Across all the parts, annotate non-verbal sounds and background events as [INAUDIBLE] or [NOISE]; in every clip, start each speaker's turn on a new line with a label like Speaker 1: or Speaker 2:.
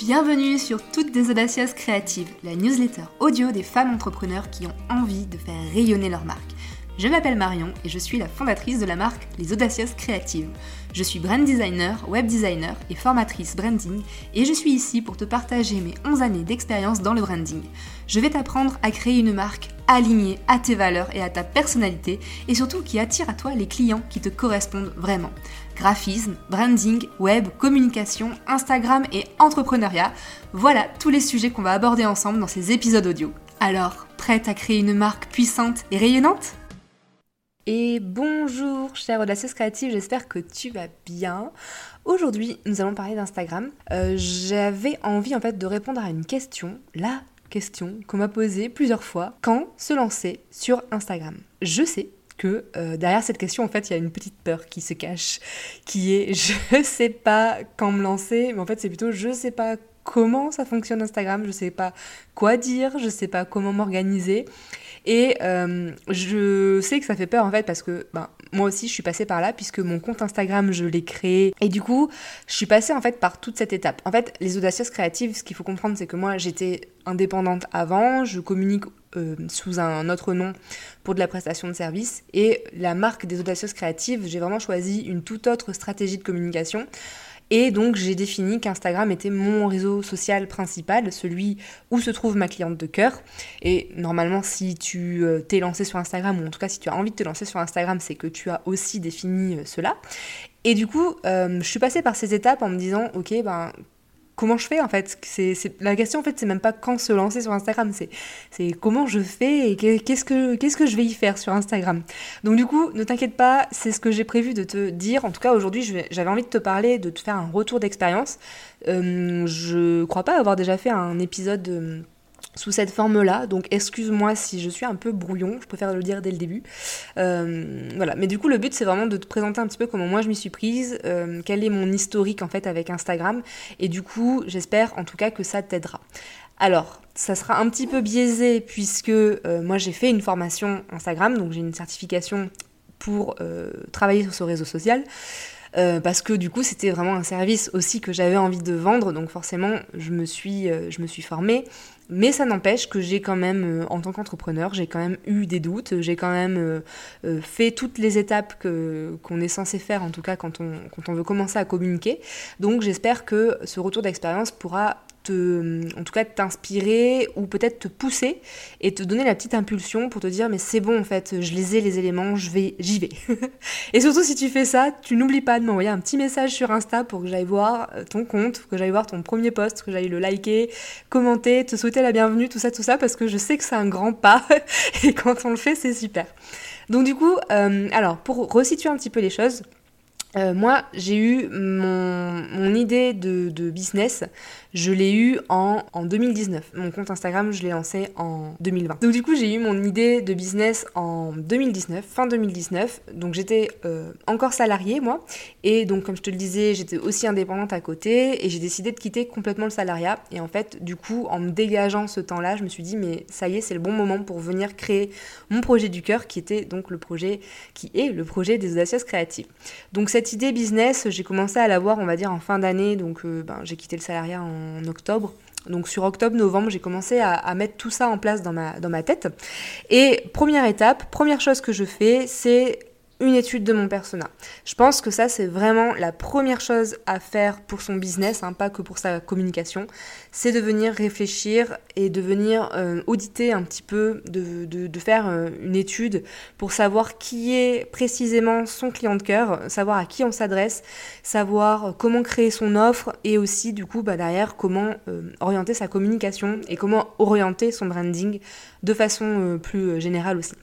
Speaker 1: Bienvenue sur Toutes des Audacieuses Créatives, la newsletter audio des femmes entrepreneurs qui ont envie de faire rayonner leur marque. Je m'appelle Marion et je suis la fondatrice de la marque Les Audacieuses Créatives. Je suis brand designer, web designer et formatrice branding et je suis ici pour te partager mes 11 années d'expérience dans le branding. Je vais t'apprendre à créer une marque alignée à tes valeurs et à ta personnalité et surtout qui attire à toi les clients qui te correspondent vraiment graphisme, branding, web, communication, Instagram et entrepreneuriat. Voilà tous les sujets qu'on va aborder ensemble dans ces épisodes audio. Alors, prête à créer une marque puissante et rayonnante? Et bonjour chère audacieuse créative, j'espère que tu vas bien. Aujourd'hui, nous allons parler d'Instagram. Euh, j'avais envie en fait de répondre à une question, la question qu'on m'a posée plusieurs fois. Quand se lancer sur Instagram Je sais que euh, derrière cette question, en fait, il y a une petite peur qui se cache, qui est [LAUGHS] je sais pas quand me lancer, mais en fait, c'est plutôt je sais pas comment ça fonctionne Instagram, je sais pas quoi dire, je sais pas comment m'organiser. Et euh, je sais que ça fait peur en fait parce que ben, moi aussi je suis passée par là puisque mon compte Instagram je l'ai créé. Et du coup je suis passée en fait par toute cette étape. En fait les audacieuses créatives ce qu'il faut comprendre c'est que moi j'étais indépendante avant, je communique euh, sous un autre nom pour de la prestation de service. Et la marque des audacieuses créatives j'ai vraiment choisi une toute autre stratégie de communication et donc j'ai défini qu'Instagram était mon réseau social principal, celui où se trouve ma cliente de cœur. Et normalement, si tu euh, t'es lancé sur Instagram, ou en tout cas si tu as envie de te lancer sur Instagram, c'est que tu as aussi défini euh, cela. Et du coup, euh, je suis passée par ces étapes en me disant, ok, ben comment je fais en fait c'est, La question en fait c'est même pas quand se lancer sur Instagram, c'est, comment je fais et qu'est-ce que, qu'est-ce que je vais y faire sur Instagram. Donc du coup, ne t'inquiète pas, c'est ce que j'ai prévu de te dire. En tout cas aujourd'hui j'avais envie de te parler, de te faire un retour d'expérience. Euh, je crois pas avoir déjà fait un épisode... Euh, sous cette forme-là. Donc excuse-moi si je suis un peu brouillon, je préfère le dire dès le début. Euh, voilà, mais du coup le but c'est vraiment de te présenter un petit peu comment moi je m'y suis prise, euh, quel est mon historique en fait avec Instagram, et du coup j'espère en tout cas que ça t'aidera. Alors, ça sera un petit peu biaisé puisque euh, moi j'ai fait une formation Instagram, donc j'ai une certification pour travailler sur ce réseau social. parce que du coup c'était vraiment un service aussi que j'avais envie de vendre donc forcément je me suis, je me suis formée mais ça n'empêche que j'ai quand même, euh, en tant qu'entrepreneur, j'ai quand même eu des doutes, j'ai quand même euh, euh, fait toutes les étapes qu'on est censé faire, en tout cas quand on veut commencer à communiquer. Donc j'espère que ce retour d'expérience pourra en tout cas t'inspirer ou peut-être te pousser et te donner la petite impulsion pour te dire mais c'est bon en fait, je les ai les éléments, je vais, j'y vais. [LAUGHS] et surtout si tu fais ça, tu n'oublies pas de m'envoyer un petit message sur Insta pour que j'aille voir euh, ton compte, que j'aille voir ton premier post, que j'aille le liker, commenter, te souhaiter la bienvenue, tout ça, tout ça, parce que je sais que c'est un grand pas [LAUGHS] et quand on le fait, c'est super. Donc du coup, euh, alors pour resituer un petit peu les choses, euh, moi, j'ai eu mon, mon idée de, business, je l'ai eu en, en 2019. Mon compte Instagram, je l'ai lancé en 2020. Donc du coup, j'ai eu mon idée de business en 2019, fin 2019. Donc j'étais euh, encore salariée, moi. Et donc, comme je te le disais, j'étais aussi indépendante à côté. Et j'ai décidé de quitter complètement le salariat. Et en fait, du coup, en me dégageant ce temps-là, je me suis dit, mais ça y est, c'est le bon moment pour venir créer mon projet du cœur, qui était donc le projet, qui est le projet des audacieuses créatives. Donc cette idée business, j'ai commencé à l'avoir, on va dire, en fin d'année. Donc euh, ben, j'ai quitté le salariat en octobre. Donc sur octobre-novembre, j'ai commencé à, à, mettre tout ça en place dans ma, dans ma tête. Et première étape, première chose que je fais, c'est une étude de mon persona. Je pense que ça, c'est vraiment la première chose à faire pour son business, hein, pas que pour sa communication. C'est de venir réfléchir et de venir euh, auditer un petit peu, de, de, faire euh, une étude pour savoir qui est précisément son client de cœur, savoir à qui on s'adresse, savoir comment créer son offre et aussi, du coup, bah, derrière, comment euh, orienter sa communication et comment orienter son branding de façon plus générale aussi.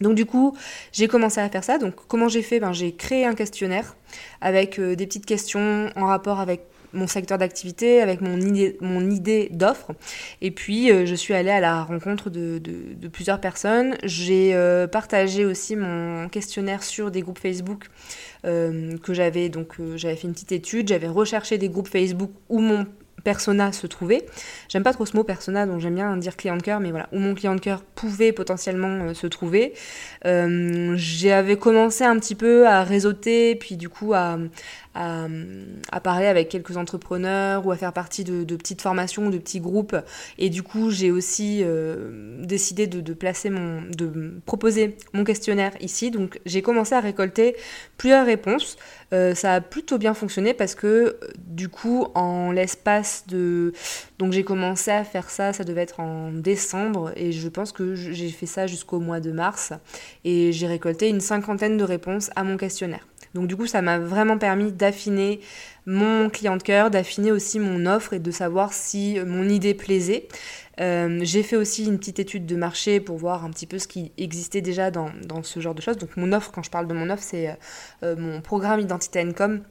Speaker 1: Donc du coup, j'ai commencé à faire ça. Donc comment j'ai fait? Ben, J'ai créé un questionnaire avec euh, des petites questions en rapport avec mon secteur d'activité, avec mon idée, d'offre. Et puis, euh, je suis allée à la rencontre de, de, plusieurs personnes. J'ai euh, partagé aussi mon questionnaire sur des groupes Facebook que j'avais. Donc, j'avais fait une petite étude. J'avais recherché des groupes Facebook où mon persona se trouvait. J'aime pas trop ce mot persona, donc j'aime bien dire client de cœur, mais voilà, où mon client de cœur pouvait potentiellement euh, se trouver. Euh, J'avais commencé un petit peu à réseauter, puis du coup à, à, parler avec quelques entrepreneurs ou à faire partie de, petites formations, de petits groupes. Et du coup, j'ai aussi euh, décidé de, placer mon, de proposer mon questionnaire ici. Donc, j'ai commencé à récolter plusieurs réponses. Euh, ça a plutôt bien fonctionné parce que du coup, en l'espace de... Donc j'ai commencé à faire ça, ça devait être en décembre, et je pense que j'ai fait ça jusqu'au mois de mars, et j'ai récolté une cinquantaine de réponses à mon questionnaire. Donc du coup, ça m'a vraiment permis d'affiner mon client de cœur, d'affiner aussi mon offre et de savoir si mon idée plaisait. Euh, j'ai fait aussi une petite étude de marché pour voir un petit peu ce qui existait déjà dans, ce genre de choses. Donc mon offre, quand je parle de mon offre, c'est euh, mon programme Identité Income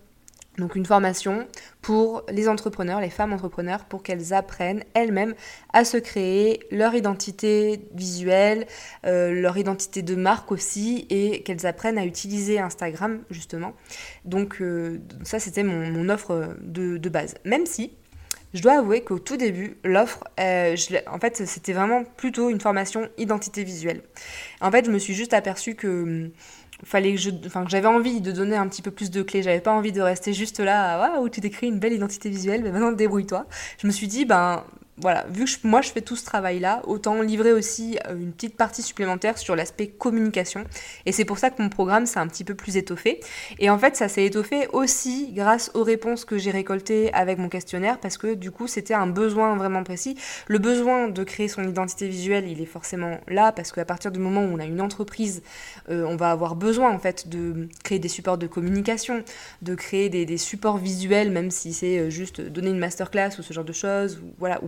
Speaker 1: donc une formation pour les entrepreneurs, les femmes entrepreneurs, pour qu'elles apprennent elles-mêmes à se créer leur identité visuelle, euh, leur identité de marque aussi, et qu'elles apprennent à utiliser Instagram justement. Donc euh, ça c'était mon, offre de, base. Même si je dois avouer qu'au tout début, l'offre, euh, en fait c'était vraiment plutôt une formation identité visuelle. En fait je me suis juste aperçue que fallait que j'avais envie de donner un petit peu plus de clés. J'avais pas envie de rester juste là waouh tu décris une belle identité visuelle mais maintenant débrouille-toi. Je me suis dit ben voilà, vu que moi je fais tout ce travail-là, autant livrer aussi euh, une petite partie supplémentaire sur l'aspect communication. Et c'est pour ça que mon programme s'est un petit peu plus étoffé. Et en fait, ça s'est étoffé aussi grâce aux réponses que j'ai récoltées avec mon questionnaire, parce que du coup, c'était un besoin vraiment précis. Le besoin de créer son identité visuelle, il est forcément là, parce qu'à partir du moment où on a une entreprise, euh, on va avoir besoin en fait de créer des supports de communication, de créer des, supports visuels, même si c'est euh, juste donner une masterclass ou ce genre de choses, ou, voilà,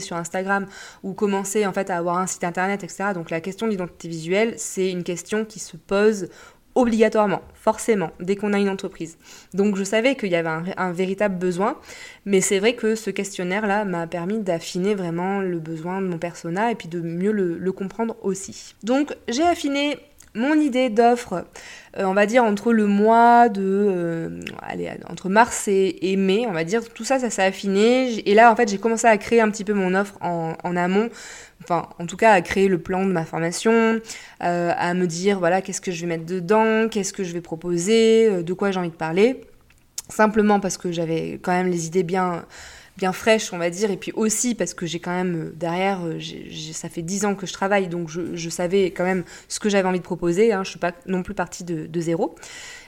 Speaker 1: sur Instagram ou commencer en fait à avoir un site internet, etc. Donc la question de l'identité visuelle, c'est une question qui se pose obligatoirement, forcément, dès qu'on a une entreprise. Donc je savais qu'il y avait un, véritable besoin, mais c'est vrai que ce questionnaire-là m'a permis d'affiner vraiment le besoin de mon persona et puis de mieux le comprendre aussi. Donc j'ai affiné mon idée d'offre, euh, on va dire entre le mois de, euh, allez, entre mars et, mai, on va dire, tout ça, ça s'est affiné. Et là, en fait, j'ai commencé à créer un petit peu mon offre en, amont. Enfin, en tout cas, à créer le plan de ma formation, euh, à me dire, voilà, qu'est-ce que je vais mettre dedans, qu'est-ce que je vais proposer, de quoi j'ai envie de parler. Simplement parce que j'avais quand même les idées bien bien fraîche, on va dire, et puis aussi parce que j'ai quand même euh, derrière, euh, ça fait dix ans que je travaille, donc je, savais quand même ce que j'avais envie de proposer, hein, je suis pas non plus partie de, de zéro.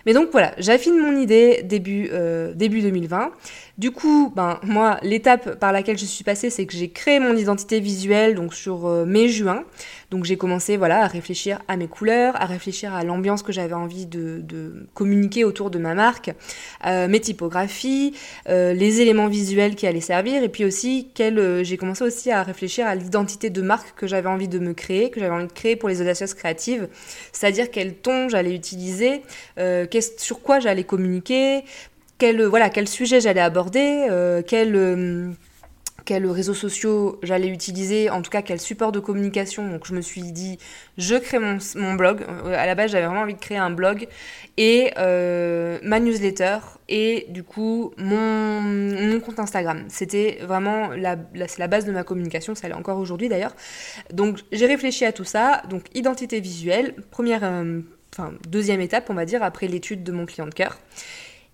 Speaker 1: Mais donc voilà, j'affine mon idée début, euh, début 2020. Du coup, ben, moi, l'étape par laquelle je suis passée, c'est que j'ai créé mon identité visuelle donc sur euh, mai-juin. Donc j'ai commencé voilà, à réfléchir à mes couleurs, à réfléchir à l'ambiance que j'avais envie de, communiquer autour de ma marque, euh, mes typographies, les éléments visuels qui allaient servir, et puis aussi j'ai commencé aussi à réfléchir à l'identité de marque que j'avais envie de me créer, que j'avais envie de créer pour les audacieuses créatives, c'est-à-dire quel ton j'allais utiliser, sur quoi j'allais communiquer, quel, voilà, quel sujet j'allais aborder, euh, quel, euh, quels réseaux sociaux j'allais utiliser, en tout cas quel support de communication. Donc je me suis dit, je crée mon, mon blog. Euh, à la base, j'avais vraiment envie de créer un blog et ma newsletter et du coup mon, mon compte Instagram. C'était vraiment la, la, la base de ma communication, ça l'est encore aujourd'hui d'ailleurs. Donc j'ai réfléchi à tout ça. Donc identité visuelle, première enfin, deuxième étape, on va dire, après l'étude de mon client de cœur.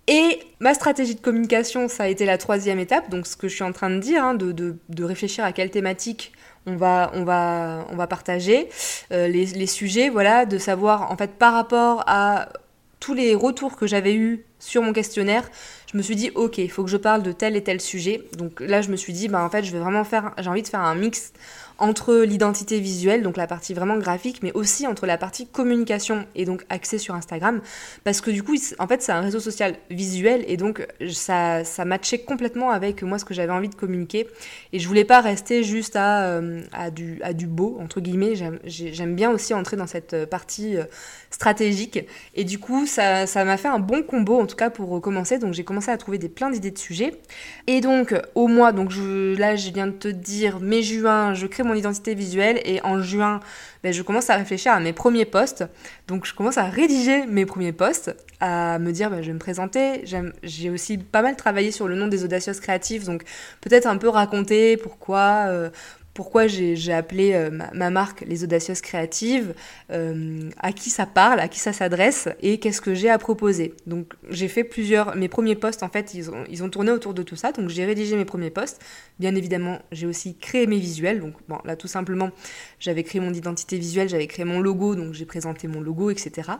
Speaker 1: Et ma stratégie de communication, ça a été la troisième étape, donc ce que je suis en train de dire, hein, de, réfléchir à quelle thématique on va, partager, euh, les, les, sujets, voilà, de savoir en fait par rapport à tous les retours que j'avais eus sur mon questionnaire, je me suis dit ok, il faut que je parle de tel et tel sujet. Donc là, je me suis dit, bah en fait, je vais vraiment faire, j'ai envie de faire un mix entre l'identité visuelle, donc la partie vraiment graphique, mais aussi entre la partie communication et donc accès sur Instagram, parce que du coup, en fait, c'est un réseau social visuel et donc ça, ça matchait complètement avec moi ce que j'avais envie de communiquer. Et je voulais pas rester juste à, euh, du, à du beau, entre guillemets. J'aime bien aussi entrer dans cette partie euh, stratégique. Et du coup, ça m'a fait un bon combo, en tout cas pour commencer. Donc j'ai commencé à trouver des plein d'idées de sujets. Et donc, au mois, donc là, je viens de te dire, mai-juin, je crée mon identité visuelle et en juin, ben, je commence à réfléchir à mes premiers posts. Donc je commence à rédiger mes premiers posts, à me dire ben, je vais me présenter. J'ai aussi pas mal travaillé sur le nom des audacieuses créatives, donc peut-être un peu raconter pourquoi, euh, pourquoi j'ai appelé euh, ma, marque Les Audacieuses Créatives, euh, à qui ça parle, à qui ça s'adresse et qu'est-ce que j'ai à proposer. Donc j'ai fait plusieurs, mes premiers posts en fait, ils ont, tourné autour de tout ça, donc j'ai rédigé mes premiers posts. Bien évidemment, j'ai aussi créé mes visuels, donc bon, là tout simplement, j'avais créé mon identité visuelle, j'avais créé mon logo, donc j'ai présenté mon logo, etc.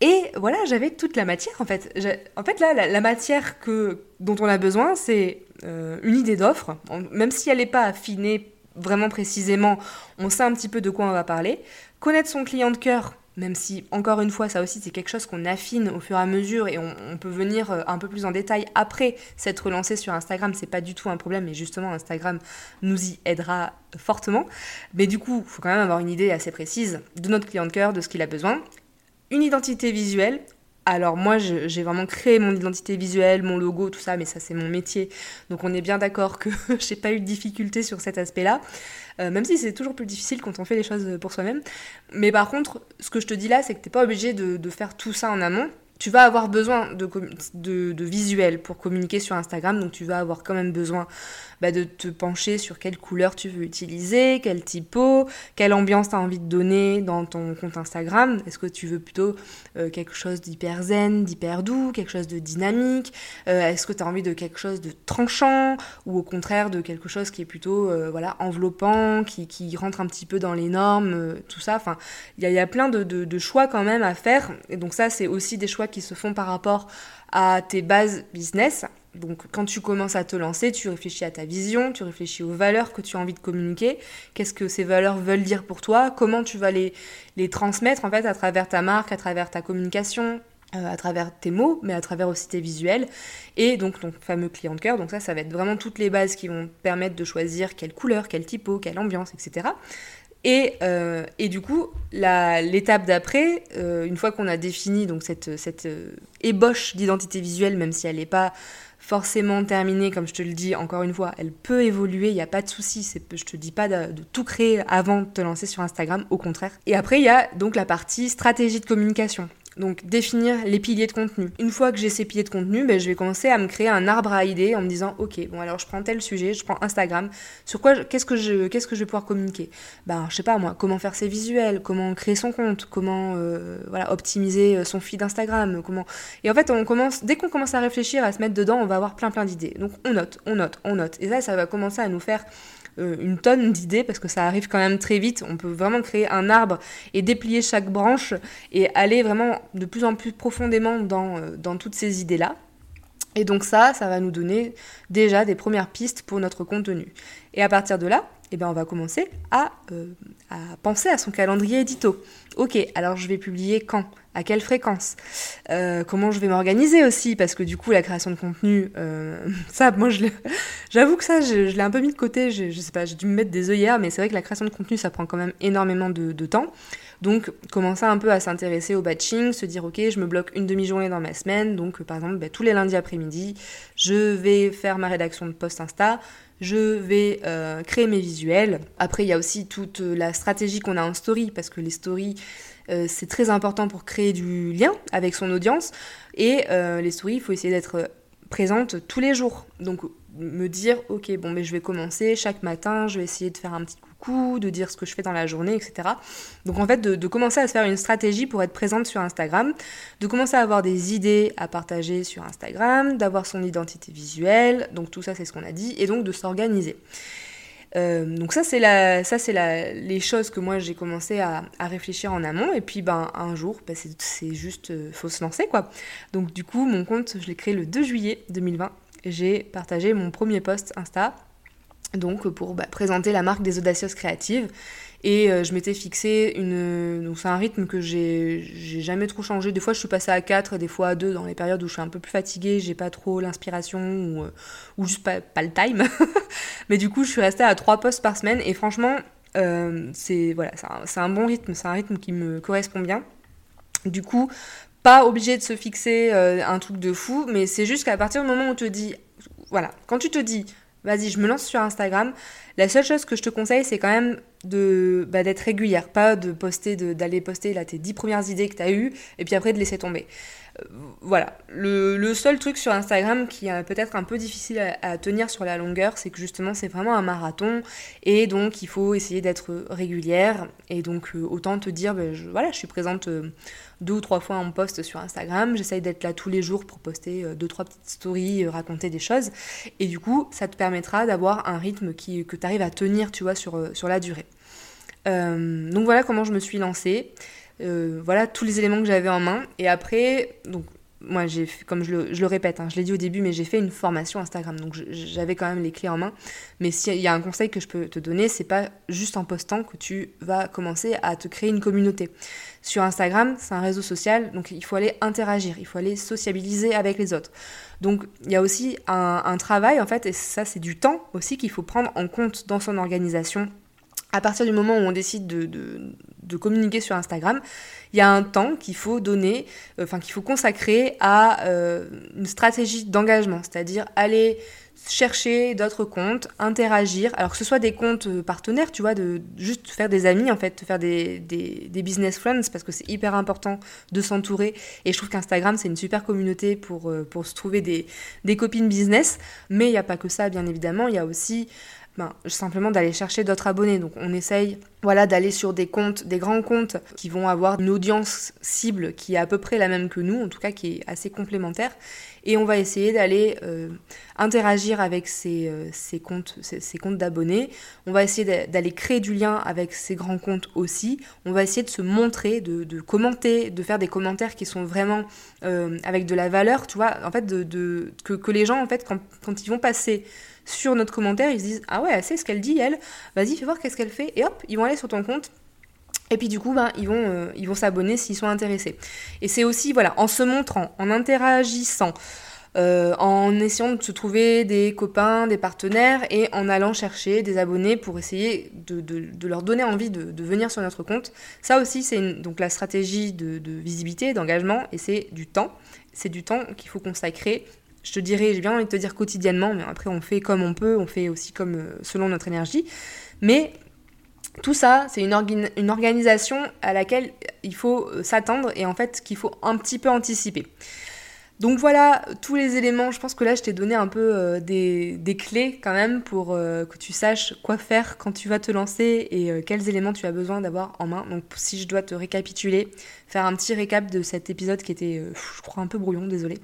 Speaker 1: Et voilà, j'avais toute la matière en fait. En fait, là, la, matière que, dont on a besoin, c'est euh, une idée d'offre, même si elle n'est pas affinée vraiment précisément, on sait un petit peu de quoi on va parler. Connaître son client de cœur, même si, encore une fois, ça aussi, c'est quelque chose qu'on affine au fur et à mesure et on, peut venir euh, un peu plus en détail après s'être relancé sur Instagram. C'est pas du tout un problème et justement, Instagram nous y aidera fortement. Mais du coup, il faut quand même avoir une idée assez précise de notre client de cœur, de ce qu'il a besoin. Une identité visuelle, alors moi, j'ai vraiment créé mon identité visuelle, mon logo, tout ça, mais ça c'est mon métier. Donc on est bien d'accord que [LAUGHS] j'ai pas eu de difficulté sur cet aspect-là. Euh, même si c'est toujours plus difficile quand on fait les choses pour soi-même. Mais par contre, ce que je te dis là, c'est que t'es pas obligé de, de, faire tout ça en amont tu vas avoir besoin de, de, de, visuels pour communiquer sur Instagram, donc tu vas avoir quand même besoin bah, de te pencher sur quelle couleur tu veux utiliser, quel typo, quelle ambiance tu as envie de donner dans ton compte Instagram. Est-ce que tu veux plutôt euh, quelque chose d'hyper zen, d'hyper doux, quelque chose de dynamique? Euh, Est-ce que tu as envie de quelque chose de tranchant ou au contraire de quelque chose qui est plutôt euh, voilà, enveloppant, qui, qui, rentre un petit peu dans les normes, tout ça? Enfin, il y, y, a plein de, de, choix quand même à faire. Et donc ça, c'est aussi des choix qui se font par rapport à tes bases business. Donc quand tu commences à te lancer, tu réfléchis à ta vision, tu réfléchis aux valeurs que tu as envie de communiquer, qu'est-ce que ces valeurs veulent dire pour toi, comment tu vas les, transmettre en fait à travers ta marque, à travers ta communication, euh, à travers tes mots, mais à travers aussi tes visuels, et donc ton fameux client de cœur. Donc ça, ça va être vraiment toutes les bases qui vont permettre de choisir quelle couleur, quel typo, quelle ambiance, etc. Et, euh, et, du coup, l'étape d'après, euh, une fois qu'on a défini cette, euh, ébauche d'identité visuelle, même si elle n'est pas forcément terminée, comme je te le dis encore une fois, elle peut évoluer, il n'y a pas de souci, je te dis pas de, de, tout créer avant de te lancer sur Instagram, au contraire. Et après, il y a donc la partie stratégie de communication. Donc définir les piliers de contenu. Une fois que j'ai ces piliers de contenu, ben, je vais commencer à me créer un arbre à idées en me disant ok bon alors je prends tel sujet, je prends Instagram, sur quoi qu'est-ce que je qu'est-ce que je vais pouvoir communiquer? Ben je sais pas moi, comment faire ses visuels, comment créer son compte, comment euh, voilà optimiser euh, son feed Instagram, comment et en fait on commence dès qu'on commence à réfléchir à se mettre dedans, on va avoir plein plein d'idées. Donc on note, on note, on note et ça ça va commencer à nous faire euh, une tonne d'idées parce que ça arrive quand même très vite. On peut vraiment créer un arbre et déplier chaque branche et aller vraiment de plus en plus profondément dans, euh, dans toutes ces idées-là. Et donc ça, ça va nous donner déjà des premières pistes pour notre contenu. Et à partir de là, eh bien, on va commencer à, euh, à penser à son calendrier édito. Ok, alors je vais publier quand? À quelle fréquence, euh, comment je vais m'organiser aussi, parce que du coup la création de contenu, euh, [LAUGHS] ça, moi j'avoue que ça, je, l'ai un peu mis de côté, je, je sais pas, j'ai dû me mettre des œillères, mais c'est vrai que la création de contenu, ça prend quand même énormément de, temps. Donc commencer un peu à s'intéresser au batching, se dire ok, je me bloque une demi-journée dans ma semaine, donc par exemple bah, tous les lundis après-midi, je vais faire ma rédaction de post Insta, je vais euh, créer mes visuels. Après, il y a aussi toute la stratégie qu'on a en story, parce que les stories, euh, c'est très important pour créer du lien avec son audience. Et euh, les stories, il faut essayer d'être présente tous les jours. Donc me dire, ok, bon, mais je vais commencer chaque matin, je vais essayer de faire un petit de dire ce que je fais dans la journée, etc. Donc en fait, de, commencer à se faire une stratégie pour être présente sur Instagram, de commencer à avoir des idées à partager sur Instagram, d'avoir son identité visuelle, donc tout ça c'est ce qu'on a dit, et donc de s'organiser. Euh, donc ça c'est la, ça c'est les choses que moi j'ai commencé à, à, réfléchir en amont et puis ben un jour ben, c'est, juste euh, faut se lancer quoi. Donc du coup mon compte je l'ai créé le 2 juillet 2020. J'ai partagé mon premier post Insta donc pour bah, présenter la marque des audacieuses créatives et euh, je m'étais fixé une. Donc c'est un rythme que j'ai jamais trop changé. Des fois je suis passée à 4 et des fois à 2 dans les périodes où je suis un peu plus fatiguée, j'ai pas trop l'inspiration ou, euh, ou, juste pas, pas le time. [LAUGHS] Mais du coup je suis restée à 3 posts par semaine et franchement euh, c'est voilà, un, un, bon rythme, c'est un rythme qui me correspond bien. Du coup, pas obligé de se fixer un truc de fou, mais c'est juste qu'à partir du moment où on te dit, voilà, quand tu te dis, vas-y, je me lance sur Instagram, la seule chose que je te conseille, c'est quand même de bah, d'être régulière, pas de poster, d'aller poster là tes 10 premières idées que tu as eues et puis après de laisser tomber. Voilà. Le, seul truc sur Instagram qui est peut-être un peu difficile à, tenir sur la longueur, c'est que justement c'est vraiment un marathon et donc il faut essayer d'être régulière et donc autant te dire, ben, voilà, je suis présente deux ou trois fois en post sur Instagram. J'essaye d'être là tous les jours pour poster euh, deux, trois petites stories, euh, raconter des choses. Et du coup, ça te permettra d'avoir un rythme qui, que tu arrives à tenir, tu vois, sur, euh, sur la durée. donc voilà comment je me suis lancée. Voilà tous les éléments que j'avais en main. Et après, donc moi, j'ai comme je le, répète, hein, je l'ai dit au début, mais j'ai fait une formation Instagram, donc j'avais quand même les clés en main. Mais s'il y a un conseil que je peux te donner, c'est pas juste en postant que tu vas commencer à te créer une communauté. Sur Instagram, c'est un réseau social, donc il faut aller interagir, il faut aller sociabiliser avec les autres. Donc il y a aussi un, travail, en fait, et ça c'est du temps aussi qu'il faut prendre en compte dans son organisation à partir du moment où on décide de, communiquer sur Instagram, il y a un temps qu'il faut donner, euh, enfin qu'il faut consacrer à euh, une stratégie d'engagement, c'est-à-dire aller chercher d'autres comptes, interagir, alors que ce soit des comptes euh, partenaires, tu vois, de juste faire des amis, en fait, faire des, des, business friends, parce que c'est hyper important de s'entourer. Et je trouve qu'Instagram, c'est une super communauté pour, pour se trouver des, des copines business. Mais il n'y a pas que ça, bien évidemment, il y a aussi ben, simplement d'aller chercher d'autres abonnés. Donc on essaye voilà, d'aller sur des comptes, des grands comptes qui vont avoir une audience cible qui est à peu près la même que nous, en tout cas qui est assez complémentaire. Et on va essayer d'aller euh, interagir avec ces, euh, ces comptes, ces, comptes d'abonnés. On va essayer d'aller créer du lien avec ces grands comptes aussi. On va essayer de se montrer, de, commenter, de faire des commentaires qui sont vraiment euh, avec de la valeur, tu vois, en fait, de, que, que, les gens, en fait, quand ils vont passer sur notre commentaire, ils se disent Ah ouais, c'est ce qu'elle dit, elle, vas-y, fais voir qu'est-ce qu'elle fait, et hop, ils vont aller sur ton compte. Et puis du coup, ben, ils vont euh, s'abonner s'ils sont intéressés. Et c'est aussi, voilà, en se montrant, en interagissant, euh, en essayant de se trouver des copains, des partenaires et en allant chercher des abonnés pour essayer de, de, leur donner envie de, de, venir sur notre compte. Ça aussi, c'est donc la stratégie de, visibilité, d'engagement et c'est du temps. C'est du temps qu'il faut consacrer je te dirais, j'ai bien envie de te dire quotidiennement, mais après on fait comme on peut, on fait aussi comme euh, selon notre énergie. Mais tout ça, c'est une, organisation à laquelle il faut euh, s'attendre et en fait qu'il faut un petit peu anticiper. Donc voilà tous les éléments, je pense que là je t'ai donné un peu euh, des, clés quand même pour que tu saches quoi faire quand tu vas te lancer et quels éléments tu as besoin d'avoir en main. Donc si je dois te récapituler, faire un petit récap de cet épisode qui était, je crois, un peu brouillon, désolé.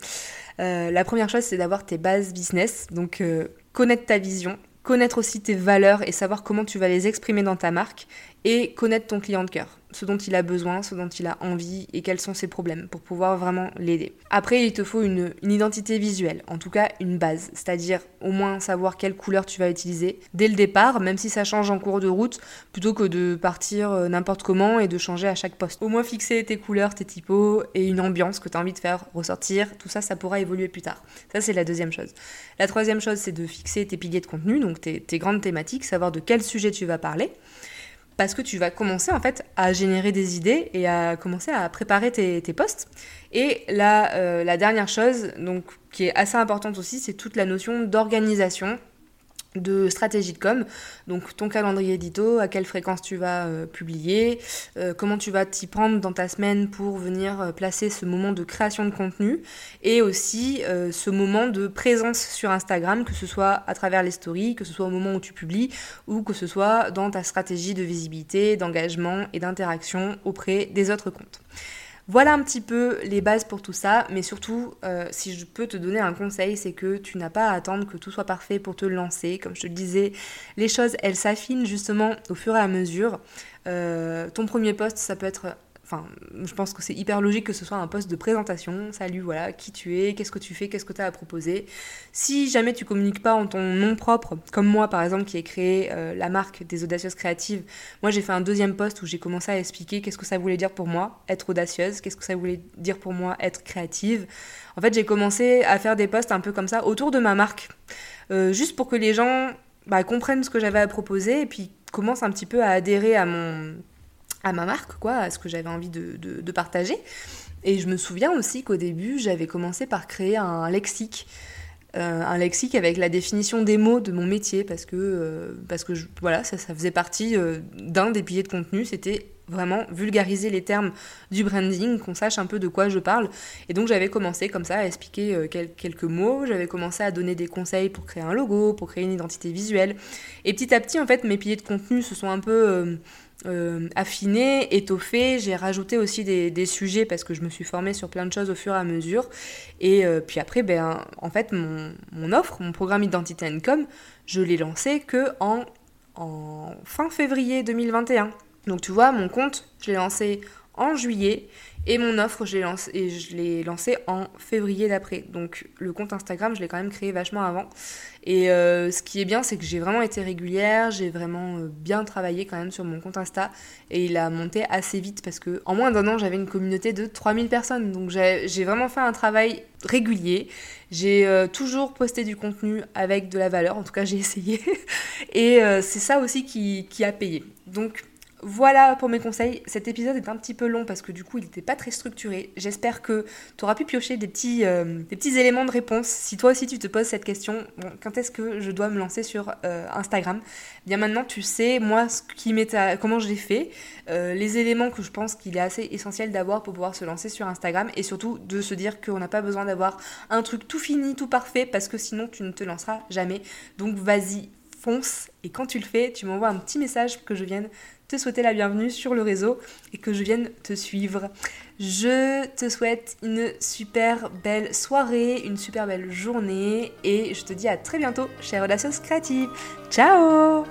Speaker 1: Euh, la première chose, c'est d'avoir tes bases business, donc euh, connaître ta vision, connaître aussi tes valeurs et savoir comment tu vas les exprimer dans ta marque, et connaître ton client de cœur ce dont il a besoin, ce dont il a envie et quels sont ses problèmes pour pouvoir vraiment l'aider. Après, il te faut une, identité visuelle, en tout cas une base, c'est-à-dire au moins savoir quelle couleur tu vas utiliser dès le départ, même si ça change en cours de route, plutôt que de partir euh, n'importe comment et de changer à chaque poste. Au moins fixer tes couleurs, tes typos et une ambiance que tu as envie de faire ressortir, tout ça, ça pourra évoluer plus tard. Ça, c'est la deuxième chose. La troisième chose, c'est de fixer tes piliers de contenu, donc tes, tes grandes thématiques, savoir de quel sujet tu vas parler parce que tu vas commencer en fait à générer des idées et à commencer à préparer tes, tes posts. Et la, euh, la dernière chose, donc qui est assez importante aussi, c'est toute la notion d'organisation de stratégie de com, donc ton calendrier édito, à quelle fréquence tu vas euh, publier, euh, comment tu vas t'y prendre dans ta semaine pour venir euh, placer ce moment de création de contenu et aussi ce moment de présence sur Instagram, que ce soit à travers les stories, que ce soit au moment où tu publies ou que ce soit dans ta stratégie de visibilité, d'engagement et d'interaction auprès des autres comptes. Voilà un petit peu les bases pour tout ça, mais surtout, euh, si je peux te donner un conseil, c'est que tu n'as pas à attendre que tout soit parfait pour te lancer. Comme je te le disais, les choses, elles s'affinent justement au fur et à mesure. Euh, ton premier poste, ça peut être Enfin, je pense que c'est hyper logique que ce soit un poste de présentation. Salut, voilà, qui tu es, qu'est-ce que tu fais, qu'est-ce que tu as à proposer. Si jamais tu communiques pas en ton nom propre, comme moi par exemple qui ai créé euh, la marque des audacieuses créatives, moi j'ai fait un deuxième poste où j'ai commencé à expliquer qu'est-ce que ça voulait dire pour moi être audacieuse, qu'est-ce que ça voulait dire pour moi être créative. En fait, j'ai commencé à faire des posts un peu comme ça autour de ma marque, euh, juste pour que les gens bah, comprennent ce que j'avais à proposer et puis commencent un petit peu à adhérer à mon à ma marque, quoi, à ce que j'avais envie de, de, partager. Et je me souviens aussi qu'au début, j'avais commencé par créer un lexique. Euh, un lexique avec la définition des mots de mon métier parce que, euh, parce que voilà, ça, ça faisait partie euh, d'un des piliers de contenu, c'était vraiment vulgariser les termes du branding, qu'on sache un peu de quoi je parle. Et donc j'avais commencé comme ça à expliquer quelques mots, j'avais commencé à donner des conseils pour créer un logo, pour créer une identité visuelle. Et petit à petit, en fait, mes piliers de contenu se sont un peu... Euh, euh, affinés, étoffés. J'ai rajouté aussi des, sujets parce que je me suis formée sur plein de choses au fur et à mesure. Et puis après, ben, en fait, mon, offre, mon programme Identité Com, je l'ai lancé que en, en fin février 2021. Donc tu vois, mon compte, je l'ai lancé en juillet et mon offre, je l'ai lancé, et je l'ai lancé en février d'après. Donc le compte Instagram, je l'ai quand même créé vachement avant. Et euh, ce qui est bien, c'est que j'ai vraiment été régulière, j'ai vraiment euh, bien travaillé quand même sur mon compte Insta et il a monté assez vite parce que en moins d'un an, j'avais une communauté de 3000 personnes. Donc j'ai vraiment fait un travail régulier. J'ai euh, toujours posté du contenu avec de la valeur, en tout cas j'ai [LAUGHS] essayé. et c'est ça aussi qui a payé. Donc voilà pour mes conseils. Cet épisode est un petit peu long parce que du coup il n'était pas très structuré. J'espère que tu auras pu piocher des petits, euh, des petits éléments de réponse. Si toi aussi tu te poses cette question, quand est-ce que je dois me lancer sur euh, Instagram? Bien maintenant tu sais moi ce qui comment je l'ai fait, euh, les éléments que je pense qu'il est assez essentiel d'avoir pour pouvoir se lancer sur Instagram et surtout de se dire qu'on n'a pas besoin d'avoir un truc tout fini, tout parfait parce que sinon tu ne te lanceras jamais. Donc vas-y, fonce et quand tu le fais, tu m'envoies un petit message que je vienne te souhaiter la bienvenue sur le réseau et que je vienne te suivre. Je te souhaite une super belle soirée, une super belle journée et je te dis à très bientôt, chère Audacieuses Créative. Ciao